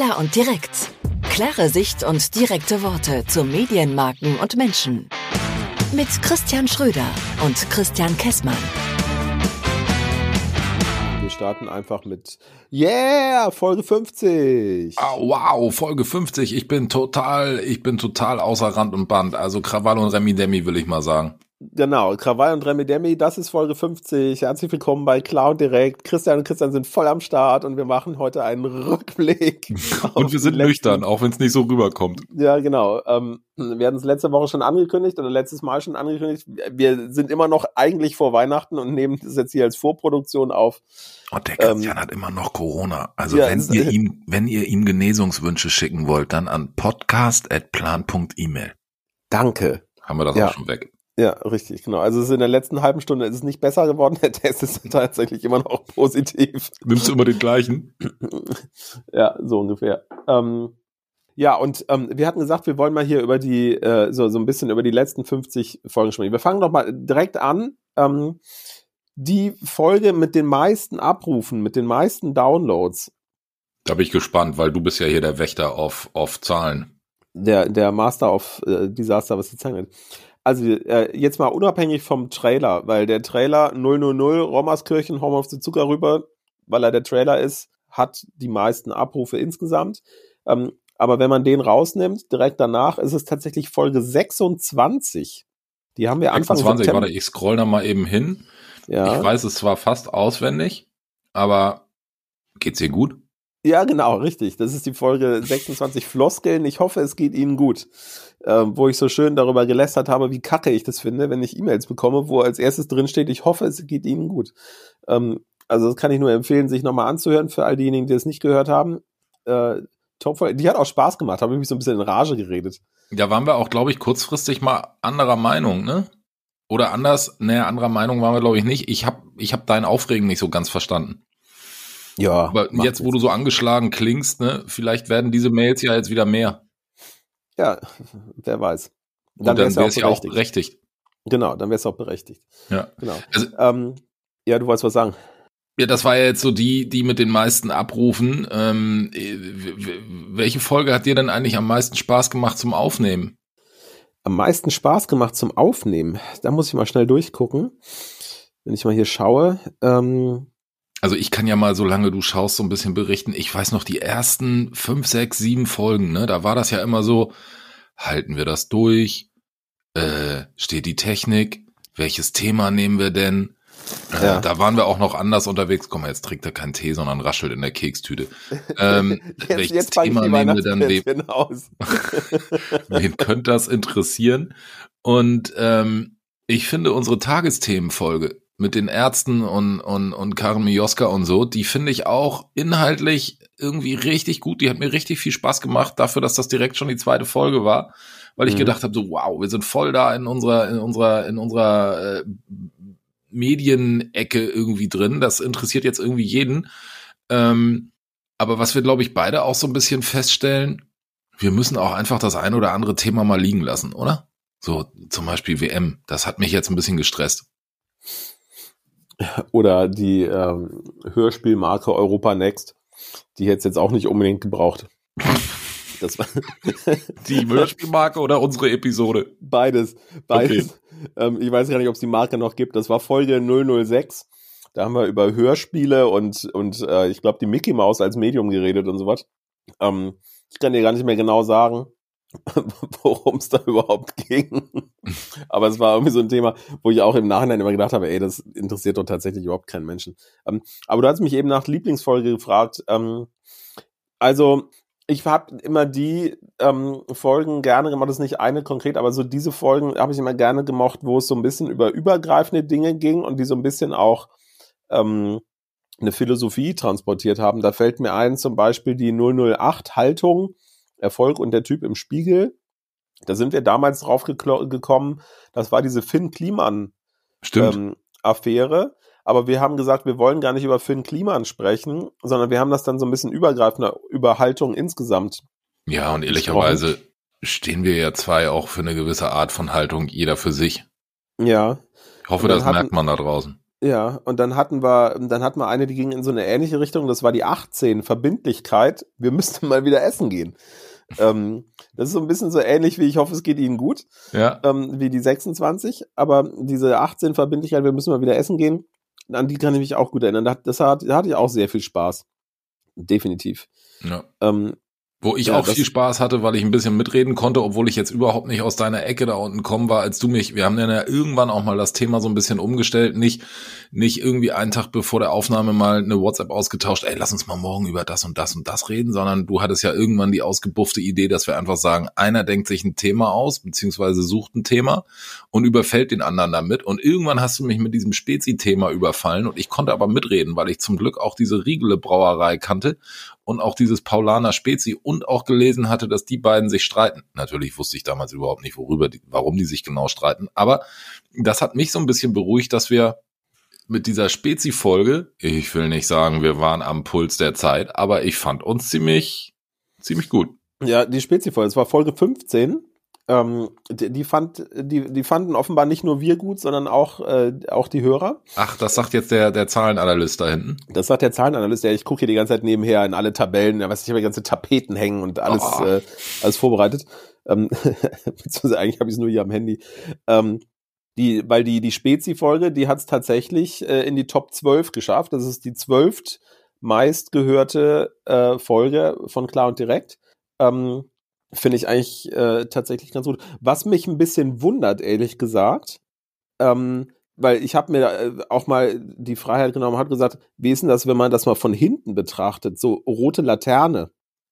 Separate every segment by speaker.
Speaker 1: Klar und direkt. Klare Sicht und direkte Worte zu Medienmarken und Menschen. Mit Christian Schröder und Christian Kessmann.
Speaker 2: Wir starten einfach mit Yeah, Folge 50.
Speaker 3: Oh, wow, Folge 50. Ich bin total, ich bin total außer Rand und Band. Also Krawall und Remi Demi will ich mal sagen.
Speaker 2: Genau, Krawall und Remi Demi, das ist Folge 50. Herzlich willkommen bei Cloud Direkt. Christian und Christian sind voll am Start und wir machen heute einen Rückblick.
Speaker 3: und wir sind nüchtern, auch wenn es nicht so rüberkommt.
Speaker 2: Ja, genau. Ähm, wir hatten es letzte Woche schon angekündigt oder letztes Mal schon angekündigt. Wir sind immer noch eigentlich vor Weihnachten und nehmen das jetzt hier als Vorproduktion auf.
Speaker 3: Und der Christian ähm, hat immer noch Corona. Also ja, wenn ihr ihm, wenn ihr ihm Genesungswünsche schicken wollt, dann an podcast.plan.email.
Speaker 2: Danke.
Speaker 3: Haben wir das ja. auch schon weg.
Speaker 2: Ja, richtig, genau. Also es ist in der letzten halben Stunde ist es nicht besser geworden. Der Test ist tatsächlich immer noch positiv.
Speaker 3: Nimmst du immer den gleichen?
Speaker 2: ja, so ungefähr. Ähm, ja, und ähm, wir hatten gesagt, wir wollen mal hier über die, äh, so, so ein bisschen über die letzten 50 Folgen sprechen. Wir fangen doch mal direkt an. Ähm, die Folge mit den meisten Abrufen, mit den meisten Downloads.
Speaker 3: Da bin ich gespannt, weil du bist ja hier der Wächter auf, auf Zahlen.
Speaker 2: Der, der Master of äh, Disaster, was die Zahlen angeht. Also äh, jetzt mal unabhängig vom Trailer, weil der Trailer 000 Rommerskirchen Home of the Zucker rüber, weil er der Trailer ist, hat die meisten Abrufe insgesamt. Ähm, aber wenn man den rausnimmt, direkt danach ist es tatsächlich Folge 26. Die haben wir Anfang
Speaker 3: 26, September. warte, ich scroll da mal eben hin. Ja. Ich weiß es zwar fast auswendig, aber geht's dir gut?
Speaker 2: Ja, genau, richtig. Das ist die Folge 26 Floskeln. Ich hoffe, es geht Ihnen gut. Ähm, wo ich so schön darüber gelästert habe, wie kacke ich das finde, wenn ich E-Mails bekomme, wo als erstes drin steht, ich hoffe, es geht Ihnen gut. Ähm, also das kann ich nur empfehlen, sich nochmal anzuhören für all diejenigen, die es nicht gehört haben. Äh, top, die hat auch Spaß gemacht, habe ich mich so ein bisschen in Rage geredet.
Speaker 3: Da waren wir auch, glaube ich, kurzfristig mal anderer Meinung, ne? Oder anders, naja, anderer Meinung waren wir, glaube ich, nicht. Ich habe ich hab dein Aufregen nicht so ganz verstanden.
Speaker 2: Ja.
Speaker 3: Aber jetzt, wo du so angeschlagen klingst, ne, vielleicht werden diese Mails ja jetzt wieder mehr.
Speaker 2: Ja, wer weiß.
Speaker 3: Dann, dann wäre es ja auch berechtigt.
Speaker 2: Genau, dann wäre es auch berechtigt.
Speaker 3: Ja.
Speaker 2: Genau. Also, ähm, ja, du wolltest was sagen.
Speaker 3: Ja, das war ja jetzt so die, die mit den meisten Abrufen. Ähm, welche Folge hat dir denn eigentlich am meisten Spaß gemacht zum Aufnehmen?
Speaker 2: Am meisten Spaß gemacht zum Aufnehmen? Da muss ich mal schnell durchgucken. Wenn ich mal hier schaue. Ähm,
Speaker 3: also ich kann ja mal, solange du schaust, so ein bisschen berichten. Ich weiß noch, die ersten fünf, sechs, sieben Folgen, ne, da war das ja immer so, halten wir das durch? Äh, steht die Technik? Welches Thema nehmen wir denn? Äh, ja. Da waren wir auch noch anders unterwegs. Komm mal, jetzt trinkt er keinen Tee, sondern raschelt in der Kekstüte. Ähm,
Speaker 2: jetzt, welches jetzt Thema nehmen wir dann? Wem, aus.
Speaker 3: wen könnte das interessieren? Und ähm, ich finde unsere Tagesthemenfolge mit den Ärzten und, und, und Karin Mioska und so, die finde ich auch inhaltlich irgendwie richtig gut. Die hat mir richtig viel Spaß gemacht dafür, dass das direkt schon die zweite Folge war, weil ich mhm. gedacht habe, so wow, wir sind voll da in unserer, in unserer, in unserer äh, Medienecke irgendwie drin. Das interessiert jetzt irgendwie jeden. Ähm, aber was wir, glaube ich, beide auch so ein bisschen feststellen, wir müssen auch einfach das ein oder andere Thema mal liegen lassen, oder? So zum Beispiel WM. Das hat mich jetzt ein bisschen gestresst.
Speaker 2: Oder die ähm, Hörspielmarke Europa Next. Die hätte es jetzt auch nicht unbedingt gebraucht.
Speaker 3: Das war die Hörspielmarke oder unsere Episode?
Speaker 2: Beides. Beides. Okay. Ähm, ich weiß gar nicht, ob es die Marke noch gibt. Das war Folge 006. Da haben wir über Hörspiele und, und äh, ich glaube, die Mickey Mouse als Medium geredet und sowas. Ähm, ich kann dir gar nicht mehr genau sagen. worum es da überhaupt ging. Aber es war irgendwie so ein Thema, wo ich auch im Nachhinein immer gedacht habe, ey, das interessiert doch tatsächlich überhaupt keinen Menschen. Ähm, aber du hast mich eben nach Lieblingsfolge gefragt. Ähm, also ich habe immer die ähm, Folgen gerne gemacht, das ist nicht eine konkret, aber so diese Folgen habe ich immer gerne gemocht, wo es so ein bisschen über übergreifende Dinge ging und die so ein bisschen auch ähm, eine Philosophie transportiert haben. Da fällt mir ein zum Beispiel die 008 Haltung, Erfolg und der Typ im Spiegel. Da sind wir damals drauf gekommen, das war diese Finn Kliman ähm, Affäre. Aber wir haben gesagt, wir wollen gar nicht über Finn Kliman sprechen, sondern wir haben das dann so ein bisschen übergreifender über Haltung insgesamt.
Speaker 3: Ja, und ehrlicherweise stehen wir ja zwei auch für eine gewisse Art von Haltung, jeder für sich.
Speaker 2: Ja.
Speaker 3: Ich hoffe, das hatten, merkt man da draußen.
Speaker 2: Ja, und dann hatten wir, dann hatten wir eine, die ging in so eine ähnliche Richtung, das war die 18, Verbindlichkeit, wir müssten mal wieder essen gehen. Ähm, das ist so ein bisschen so ähnlich wie ich hoffe, es geht Ihnen gut,
Speaker 3: Ja.
Speaker 2: ähm, wie die 26, aber diese 18 Verbindlichkeit, wir müssen mal wieder essen gehen, an die kann ich mich auch gut erinnern. Das hat, da hatte ich auch sehr viel Spaß. Definitiv.
Speaker 3: ja.
Speaker 2: Ähm,
Speaker 3: Wo ich
Speaker 2: Ja,
Speaker 3: auch viel Spaß hatte, weil ich ein bisschen mitreden konnte, obwohl ich jetzt überhaupt nicht aus deiner Ecke da unten kommen war, als du mich, wir haben ja irgendwann auch mal das Thema so ein bisschen umgestellt, nicht, nicht irgendwie einen Tag bevor der Aufnahme mal eine WhatsApp ausgetauscht, ey, lass uns mal morgen über das und das und das reden, sondern du hattest ja irgendwann die ausgebuffte Idee, dass wir einfach sagen, einer denkt sich ein Thema aus, beziehungsweise sucht ein Thema und überfällt den anderen damit. Und irgendwann hast du mich mit diesem Spezi-Thema überfallen und ich konnte aber mitreden, weil ich zum Glück auch diese Riegele Brauerei kannte und auch dieses Paulaner Spezi und auch gelesen hatte, dass die beiden sich streiten. Natürlich wusste ich damals überhaupt nicht, worüber die, warum die sich genau streiten, aber das hat mich so ein bisschen beruhigt, dass wir mit dieser Spezi-Folge, ich will nicht sagen, wir waren am Puls der Zeit, aber ich fand uns ziemlich, ziemlich gut.
Speaker 2: Ja, die Spezi-Folge, es war Folge 15. Ähm, die, die, fand, die, die fanden offenbar nicht nur wir gut, sondern auch, äh, auch die Hörer.
Speaker 3: Ach, das sagt jetzt der, der Zahlenanalyst da hinten.
Speaker 2: Das sagt der Zahlenanalyst, ja, ich gucke hier die ganze Zeit nebenher in alle Tabellen, ja, was ich habe ganze Tapeten hängen und alles,
Speaker 3: Oh.
Speaker 2: äh, alles vorbereitet. Ähm, beziehungsweise eigentlich habe ich es nur hier am Handy. Ähm, die, weil die, die Spezi-Folge, die hat es tatsächlich äh, in die Top 12 geschafft. Das ist die zwölft meistgehörte äh, Folge von Klar und Direkt. Ähm, Finde ich eigentlich äh, tatsächlich ganz gut. Was mich ein bisschen wundert, ehrlich gesagt, ähm, weil ich habe mir äh, auch mal die Freiheit genommen, hat gesagt, wie ist denn das, wenn man das mal von hinten betrachtet? So rote Laterne.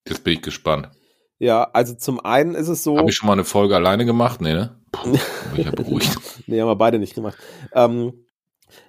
Speaker 3: Jetzt bin ich gespannt.
Speaker 2: Ja, also zum einen ist es so.
Speaker 3: Habe ich schon mal eine Folge alleine gemacht? Nee, ne? Puh, ich ja beruhigt.
Speaker 2: Nee, haben wir beide nicht gemacht. Ähm,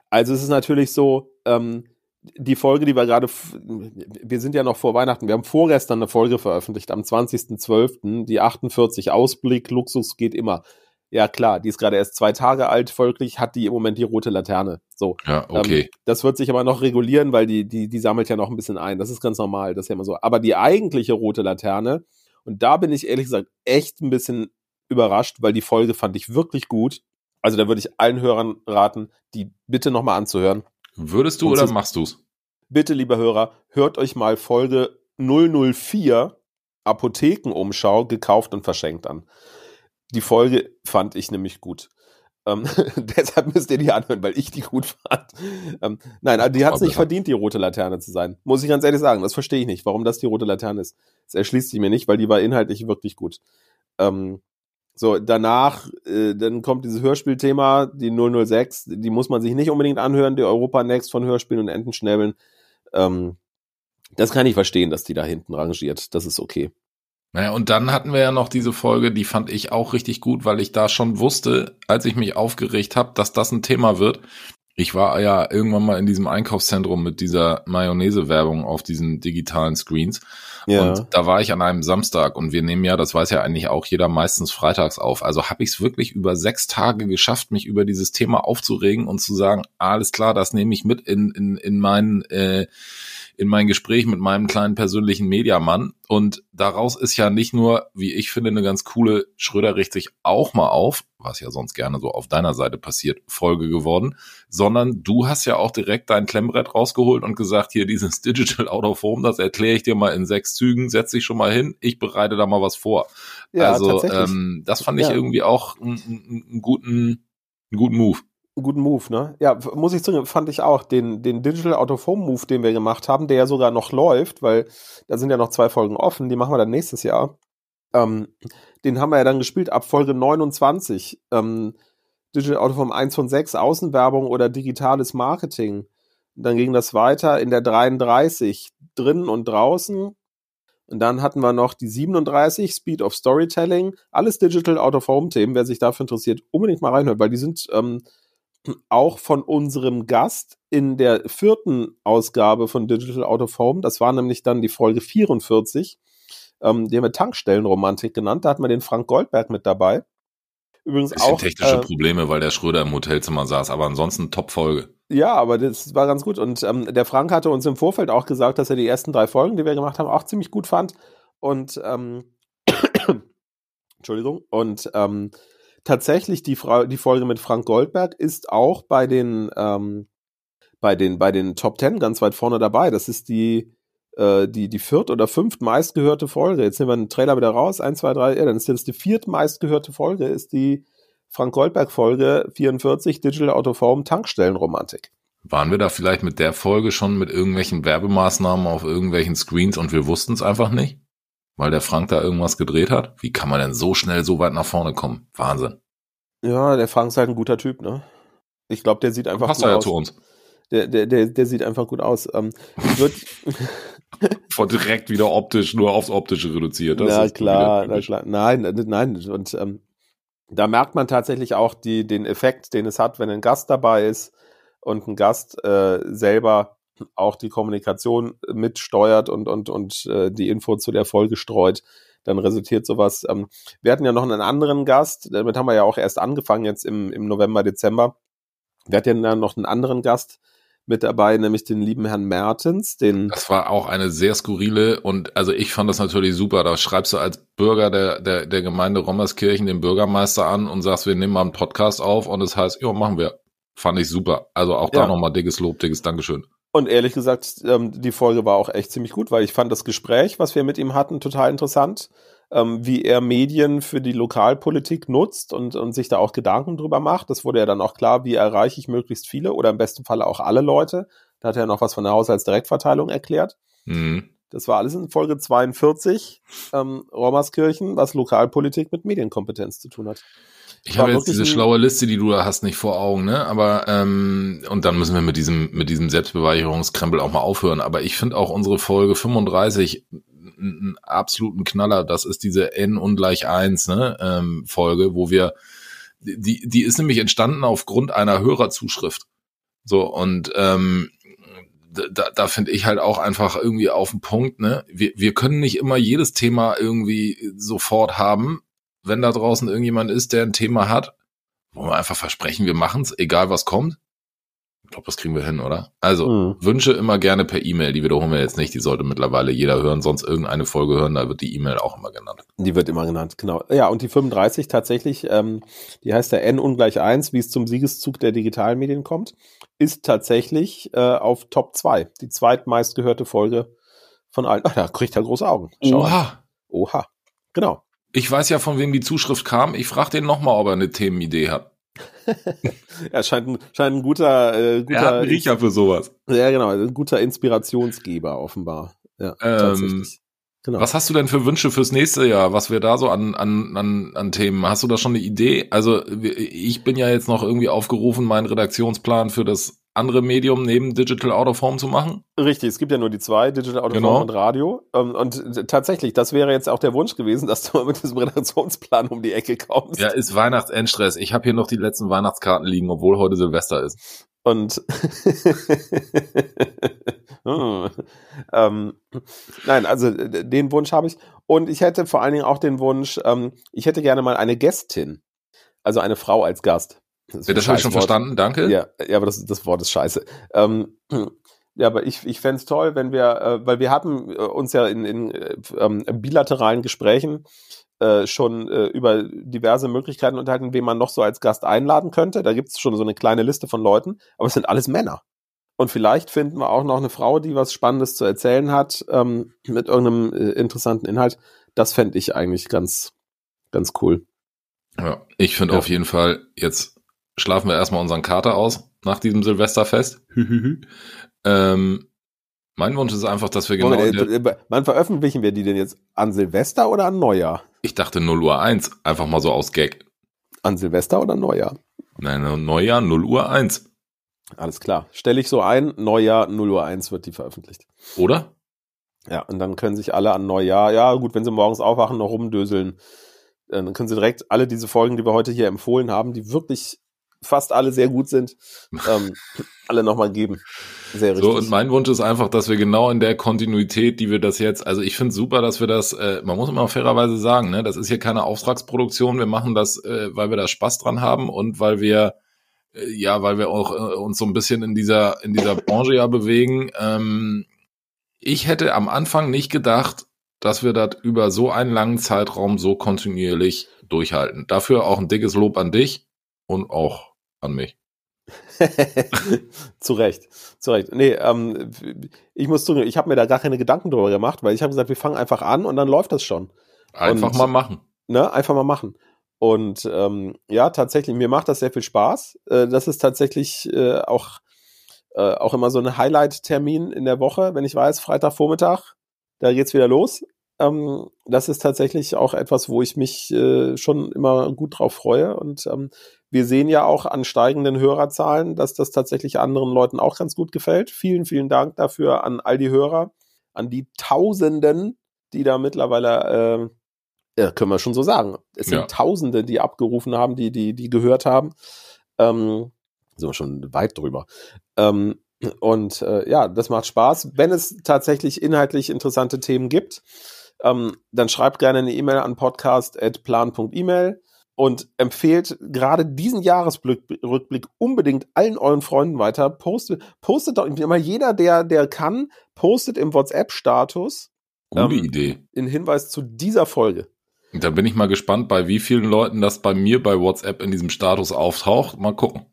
Speaker 2: also es ist natürlich so, ähm, die Folge, die wir gerade, wir sind ja noch vor Weihnachten, wir haben vorgestern eine Folge veröffentlicht, am 20.12., die 48, Ausblick, Luxus geht immer. Ja klar, die ist gerade erst zwei Tage alt, folglich hat die im Moment die rote Laterne. So.
Speaker 3: Ja, okay.
Speaker 2: Ähm, das wird sich aber noch regulieren, weil die, die, die sammelt ja noch ein bisschen ein. Das ist ganz normal, das ist ja immer so. Aber die eigentliche rote Laterne, und da bin ich ehrlich gesagt echt ein bisschen überrascht, weil die Folge fand ich wirklich gut. Also da würde ich allen Hörern raten, die bitte nochmal anzuhören.
Speaker 3: Würdest du
Speaker 2: und
Speaker 3: oder
Speaker 2: sie-
Speaker 3: machst du's?
Speaker 2: Bitte, lieber Hörer, hört euch mal Folge 004 Apothekenumschau gekauft und verschenkt an. Die Folge fand ich nämlich gut. Ähm, deshalb müsst ihr die anhören, weil ich die gut fand. Ähm, nein, also die hat es nicht verdient, die rote Laterne zu sein. Muss ich ganz ehrlich sagen. Das verstehe ich nicht, warum das die rote Laterne ist. Das erschließt sich mir nicht, weil die war inhaltlich wirklich gut. Ähm, so, danach, äh, dann kommt dieses Hörspielthema, die 006, die muss man sich nicht unbedingt anhören, die Europa Next von Hörspielen und Entenschnäbeln. Ähm, das kann ich verstehen, dass die da hinten rangiert. Das ist okay.
Speaker 3: Naja, und dann hatten wir ja noch diese Folge, die fand ich auch richtig gut, weil ich da schon wusste, als ich mich aufgeregt habe, dass das ein Thema wird. Ich war ja irgendwann mal in diesem Einkaufszentrum mit dieser Mayonnaise-Werbung auf diesen digitalen Screens. Und da war ich an einem Samstag und wir nehmen ja, das weiß ja eigentlich auch jeder, meistens freitags auf. Also habe ich es wirklich über sechs Tage geschafft, mich über dieses Thema aufzuregen und zu sagen, alles klar, das nehme ich mit in, in, in mein äh, in mein Gespräch mit meinem kleinen persönlichen Mediamann. Und daraus ist ja nicht nur, wie ich finde, eine ganz coole Schröder richtet sich auch mal auf, was ja sonst gerne so auf deiner Seite passiert, Folge geworden, sondern du hast ja auch direkt dein Klemmbrett rausgeholt und gesagt, hier dieses Digital Out of Home, das erkläre ich dir mal in sechs Zügen, setz dich schon mal hin, ich bereite da mal was vor.
Speaker 2: ja,
Speaker 3: also ähm, das fand ich
Speaker 2: Ja.
Speaker 3: irgendwie auch einen, einen, einen guten, einen guten Move.
Speaker 2: Guten Move, ne? Ja, muss ich zugeben, fand ich auch. Den, den Digital Home Move, den wir gemacht haben, der ja sogar noch läuft, weil da sind ja noch zwei Folgen offen, die machen wir dann nächstes Jahr. Ähm, den haben wir ja dann gespielt ab Folge 29. Ähm, Digital Out of Home 1 von 6, Außenwerbung oder digitales Marketing. Dann ging das weiter in der 33, drinnen und draußen. Und dann hatten wir noch die 37, Speed of Storytelling. Alles Digital Out of Home Themen. Wer sich dafür interessiert, unbedingt mal reinhören, weil die sind ähm, auch von unserem Gast in der vierten Ausgabe von Digital Out of Home. Das war nämlich dann die Folge 44. Ähm, die haben wir Tankstellenromantik genannt. Da hatten wir den Frank Goldberg mit dabei. Übrigens
Speaker 3: Bisschen
Speaker 2: auch.
Speaker 3: technische
Speaker 2: äh,
Speaker 3: Probleme, weil der Schröder im Hotelzimmer saß, aber ansonsten Top-Folge.
Speaker 2: Ja, aber das war ganz gut. Und ähm, der Frank hatte uns im Vorfeld auch gesagt, dass er die ersten drei Folgen, die wir gemacht haben, auch ziemlich gut fand. Und ähm, Entschuldigung. Und ähm, tatsächlich die, Fra die Folge mit Frank Goldberg ist auch bei den ähm, bei den, bei den Top Ten ganz weit vorne dabei. Das ist die, äh, die, die viert oder fünft meistgehörte Folge. Jetzt nehmen wir den Trailer wieder raus. Eins, zwei, drei, ja, dann ist das die viert meistgehörte Folge, ist die Frank Goldberg Folge 44, Digital Autoform Tankstellenromantik.
Speaker 3: Waren wir da vielleicht mit der Folge schon mit irgendwelchen Werbemaßnahmen auf irgendwelchen Screens und wir wussten es einfach nicht? Weil der Frank da irgendwas gedreht hat? Wie kann man denn so schnell so weit nach vorne kommen? Wahnsinn.
Speaker 2: Ja, der Frank ist halt ein guter Typ, ne? Ich glaube, der sieht einfach
Speaker 3: Passt gut ja aus. zu uns.
Speaker 2: Der, der, der, der sieht einfach gut aus. Ähm, wird
Speaker 3: Vor direkt wieder optisch, nur aufs Optische reduziert.
Speaker 2: Das na klar, na klar. Nein, nein. Und ähm, da merkt man tatsächlich auch die, den Effekt, den es hat, wenn ein Gast dabei ist und ein Gast äh, selber auch die Kommunikation mitsteuert und, und, und äh, die Info zu der Folge streut, dann resultiert sowas. Ähm, wir hatten ja noch einen anderen Gast, damit haben wir ja auch erst angefangen jetzt im, im November, Dezember. Wir hatten ja noch einen anderen Gast mit dabei, nämlich den lieben Herrn Mertens. Den
Speaker 3: das war auch eine sehr skurrile und also ich fand das natürlich super. Da schreibst du als Bürger der, der, der Gemeinde Rommerskirchen den Bürgermeister an und sagst, wir nehmen mal einen Podcast auf und es das heißt, ja, machen wir. Fand ich super. Also auch da ja. nochmal dickes Lob, dickes Dankeschön.
Speaker 2: Und ehrlich gesagt, ähm, die Folge war auch echt ziemlich gut, weil ich fand das Gespräch, was wir mit ihm hatten, total interessant. Ähm, wie er Medien für die Lokalpolitik nutzt und, und sich da auch Gedanken drüber macht. Das wurde ja dann auch klar, wie erreiche ich möglichst viele oder im besten Falle auch alle Leute. Da hat er noch was von der Haushaltsdirektverteilung erklärt. Mhm. Das war alles in Folge 42, ähm, Rommerskirchen, was Lokalpolitik mit Medienkompetenz zu tun hat.
Speaker 3: Ich habe jetzt diese schlaue Liste, die du da hast, nicht vor Augen, ne? Aber ähm, und dann müssen wir mit diesem mit diesem Selbstbeweicherungskrempel auch mal aufhören. Aber ich finde auch unsere Folge 35 einen absoluten Knaller. Das ist diese n ungleich eins ne, ähm, Folge, wo wir die die ist nämlich entstanden aufgrund einer Hörerzuschrift. So und ähm, da, da finde ich halt auch einfach irgendwie auf den Punkt, ne? Wir, wir können nicht immer jedes Thema irgendwie sofort haben, wenn da draußen irgendjemand ist, der ein Thema hat, wo wir einfach versprechen, wir machen es, egal was kommt. Ich glaube, das kriegen wir hin, oder? Also, mhm. Wünsche immer gerne per E-Mail. Die wiederholen wir jetzt nicht. Die sollte mittlerweile jeder hören, sonst irgendeine Folge hören. Da wird die E-Mail auch immer genannt.
Speaker 2: Die wird immer genannt, genau. Ja, und die 35 tatsächlich, ähm, die heißt der N ungleich 1, wie es zum Siegeszug der Digitalmedien kommt, ist tatsächlich äh, auf Top 2. Die zweitmeistgehörte Folge von allen. Ach, da kriegt er große Augen.
Speaker 3: Schau Oha. An.
Speaker 2: Oha. Genau.
Speaker 3: Ich weiß ja, von wem die Zuschrift kam. Ich frage den nochmal, ob er eine Themenidee hat.
Speaker 2: er scheint ein, scheint ein guter, äh, guter.
Speaker 3: Er hat einen Riecher für sowas.
Speaker 2: Ja, genau. Ein guter Inspirationsgeber, offenbar. Ja,
Speaker 3: ähm, tatsächlich. Genau. Was hast du denn für Wünsche fürs nächste Jahr, was wir da so an, an, an, an Themen? Hast du da schon eine Idee? Also ich bin ja jetzt noch irgendwie aufgerufen, meinen Redaktionsplan für das andere Medium neben Digital Out of Home zu machen?
Speaker 2: Richtig, es gibt ja nur die zwei, Digital Out of genau. Home und Radio. Ähm, und tatsächlich, das wäre jetzt auch der Wunsch gewesen, dass du mal mit diesem Redaktionsplan um die Ecke kommst.
Speaker 3: Ja, ist Weihnachtsendstress. Ich habe hier noch die letzten Weihnachtskarten liegen, obwohl heute Silvester ist.
Speaker 2: Und hm. ähm, nein, also den Wunsch habe ich. Und ich hätte vor allen Dingen auch den Wunsch, ähm, ich hätte gerne mal eine Gästin. Also eine Frau als Gast.
Speaker 3: Das, ja, das habe ich schon Wort. verstanden, danke.
Speaker 2: Ja, ja aber das, das Wort ist scheiße. Ähm, ja, aber ich, ich fände es toll, wenn wir, äh, weil wir hatten äh, uns ja in, in äh, ähm, bilateralen Gesprächen äh, schon äh, über diverse Möglichkeiten unterhalten, wen man noch so als Gast einladen könnte. Da gibt es schon so eine kleine Liste von Leuten, aber es sind alles Männer. Und vielleicht finden wir auch noch eine Frau, die was Spannendes zu erzählen hat, ähm, mit irgendeinem äh, interessanten Inhalt. Das fände ich eigentlich ganz, ganz cool.
Speaker 3: Ja, ich finde ja. auf jeden Fall jetzt schlafen wir erstmal unseren Kater aus nach diesem Silvesterfest. ähm, mein Wunsch ist einfach, dass wir genau.
Speaker 2: Moment, wann veröffentlichen wir die denn jetzt? An Silvester oder an Neujahr?
Speaker 3: Ich dachte 0 Uhr 1, einfach mal so aus Gag.
Speaker 2: An Silvester oder Neujahr?
Speaker 3: Nein, Neujahr 0 Uhr 1.
Speaker 2: Alles klar. Stelle ich so ein, Neujahr 0 Uhr 1 wird die veröffentlicht.
Speaker 3: Oder?
Speaker 2: Ja, und dann können sich alle an Neujahr, ja gut, wenn sie morgens aufwachen, noch rumdöseln, äh, dann können sie direkt alle diese Folgen, die wir heute hier empfohlen haben, die wirklich fast alle sehr gut sind, ähm, alle nochmal geben.
Speaker 3: Sehr richtig. So, und mein Wunsch ist einfach, dass wir genau in der Kontinuität, die wir das jetzt, also ich finde super, dass wir das, äh, man muss immer fairerweise sagen, ne, das ist hier keine Auftragsproduktion, wir machen das, äh, weil wir da Spaß dran haben und weil wir, äh, ja, weil wir auch äh, uns so ein bisschen in dieser, in dieser Branche ja bewegen. Ähm, ich hätte am Anfang nicht gedacht, dass wir das über so einen langen Zeitraum so kontinuierlich durchhalten. Dafür auch ein dickes Lob an dich und auch an mich.
Speaker 2: zu Recht, zu Recht. Nee, ähm, ich muss zugeben, ich habe mir da gar keine Gedanken drüber gemacht, weil ich habe gesagt, wir fangen einfach an und dann läuft das schon.
Speaker 3: Einfach
Speaker 2: und,
Speaker 3: mal machen.
Speaker 2: Ne, einfach mal machen. Und ähm, ja, tatsächlich, mir macht das sehr viel Spaß. Äh, das ist tatsächlich äh, auch, äh, auch immer so ein Highlight-Termin in der Woche, wenn ich weiß, Freitagvormittag, da geht's wieder los. Ähm, das ist tatsächlich auch etwas, wo ich mich äh, schon immer gut drauf freue. Und ähm, wir sehen ja auch an steigenden Hörerzahlen, dass das tatsächlich anderen Leuten auch ganz gut gefällt. Vielen, vielen Dank dafür an all die Hörer, an die Tausenden, die da mittlerweile äh, ja, können wir schon so sagen. Es sind ja. Tausende, die abgerufen haben, die, die, die gehört haben. Ähm, sind wir schon weit drüber. Ähm, und äh, ja, das macht Spaß. Wenn es tatsächlich inhaltlich interessante Themen gibt, ähm, dann schreibt gerne eine E-Mail an podcast.plan.email und empfehlt gerade diesen Jahresrückblick unbedingt allen euren Freunden weiter. Postet, postet doch immer jeder, der, der kann, postet im WhatsApp-Status.
Speaker 3: Gute ähm, Idee.
Speaker 2: In Hinweis zu dieser Folge.
Speaker 3: Da bin ich mal gespannt, bei wie vielen Leuten das bei mir bei WhatsApp in diesem Status auftaucht. Mal gucken.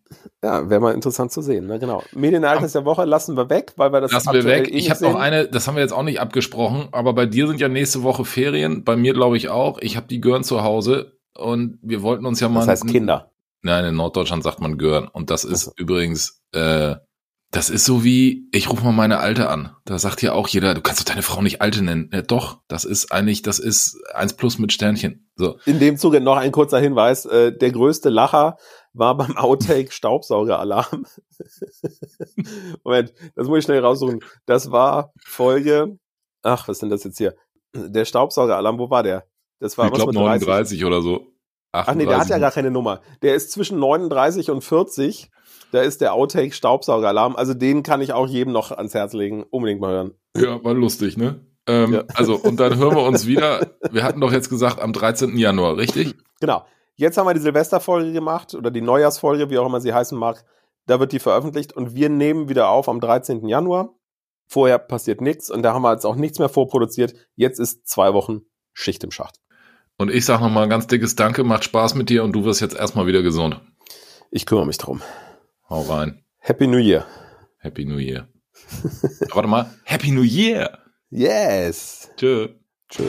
Speaker 2: Ja, wäre mal interessant zu sehen. Ne? Genau. Medienereignis der Woche lassen wir weg, weil wir das
Speaker 3: lassen wir weg. Ich habe noch eine, das haben wir jetzt auch nicht abgesprochen, aber bei dir sind ja nächste Woche Ferien, bei mir glaube ich auch. Ich habe die Gören zu Hause und wir wollten uns ja mal.
Speaker 2: Das heißt Kinder.
Speaker 3: Nein, in Norddeutschland sagt man Gören und das ist also. übrigens äh, das ist so wie, ich rufe mal meine Alte an. Da sagt ja auch jeder, du kannst doch deine Frau nicht Alte nennen. Ja, doch, das ist eigentlich, das ist eins plus mit Sternchen. So.
Speaker 2: In dem Zuge noch ein kurzer Hinweis. Äh, der größte Lacher war beim Outtake Staubsaugeralarm. Moment, das muss ich schnell raussuchen. Das war Folge, ach, was sind das jetzt hier? Der Staubsaugeralarm, wo war der?
Speaker 3: Das war ich glaube 39 oder so.
Speaker 2: 38. Ach nee, der hat ja gar keine Nummer. Der ist zwischen 39 und 40 da ist der Outtake Staubsaugeralarm. Also den kann ich auch jedem noch ans Herz legen. Unbedingt mal hören.
Speaker 3: Ja, war lustig, ne? Ähm, ja. Also, und dann hören wir uns wieder. Wir hatten doch jetzt gesagt am 13. Januar, richtig?
Speaker 2: Genau. Jetzt haben wir die Silvesterfolge gemacht oder die Neujahrsfolge, wie auch immer sie heißen mag. Da wird die veröffentlicht und wir nehmen wieder auf am 13. Januar. Vorher passiert nichts und da haben wir jetzt auch nichts mehr vorproduziert. Jetzt ist zwei Wochen Schicht im Schacht.
Speaker 3: Und ich sage nochmal ein ganz dickes Danke, macht Spaß mit dir und du wirst jetzt erstmal wieder gesund.
Speaker 2: Ich kümmere mich drum.
Speaker 3: Hau rein.
Speaker 2: Happy New Year.
Speaker 3: Happy New Year. Warte mal. Happy New Year.
Speaker 2: Yes.
Speaker 3: Tschö.
Speaker 2: Tschö.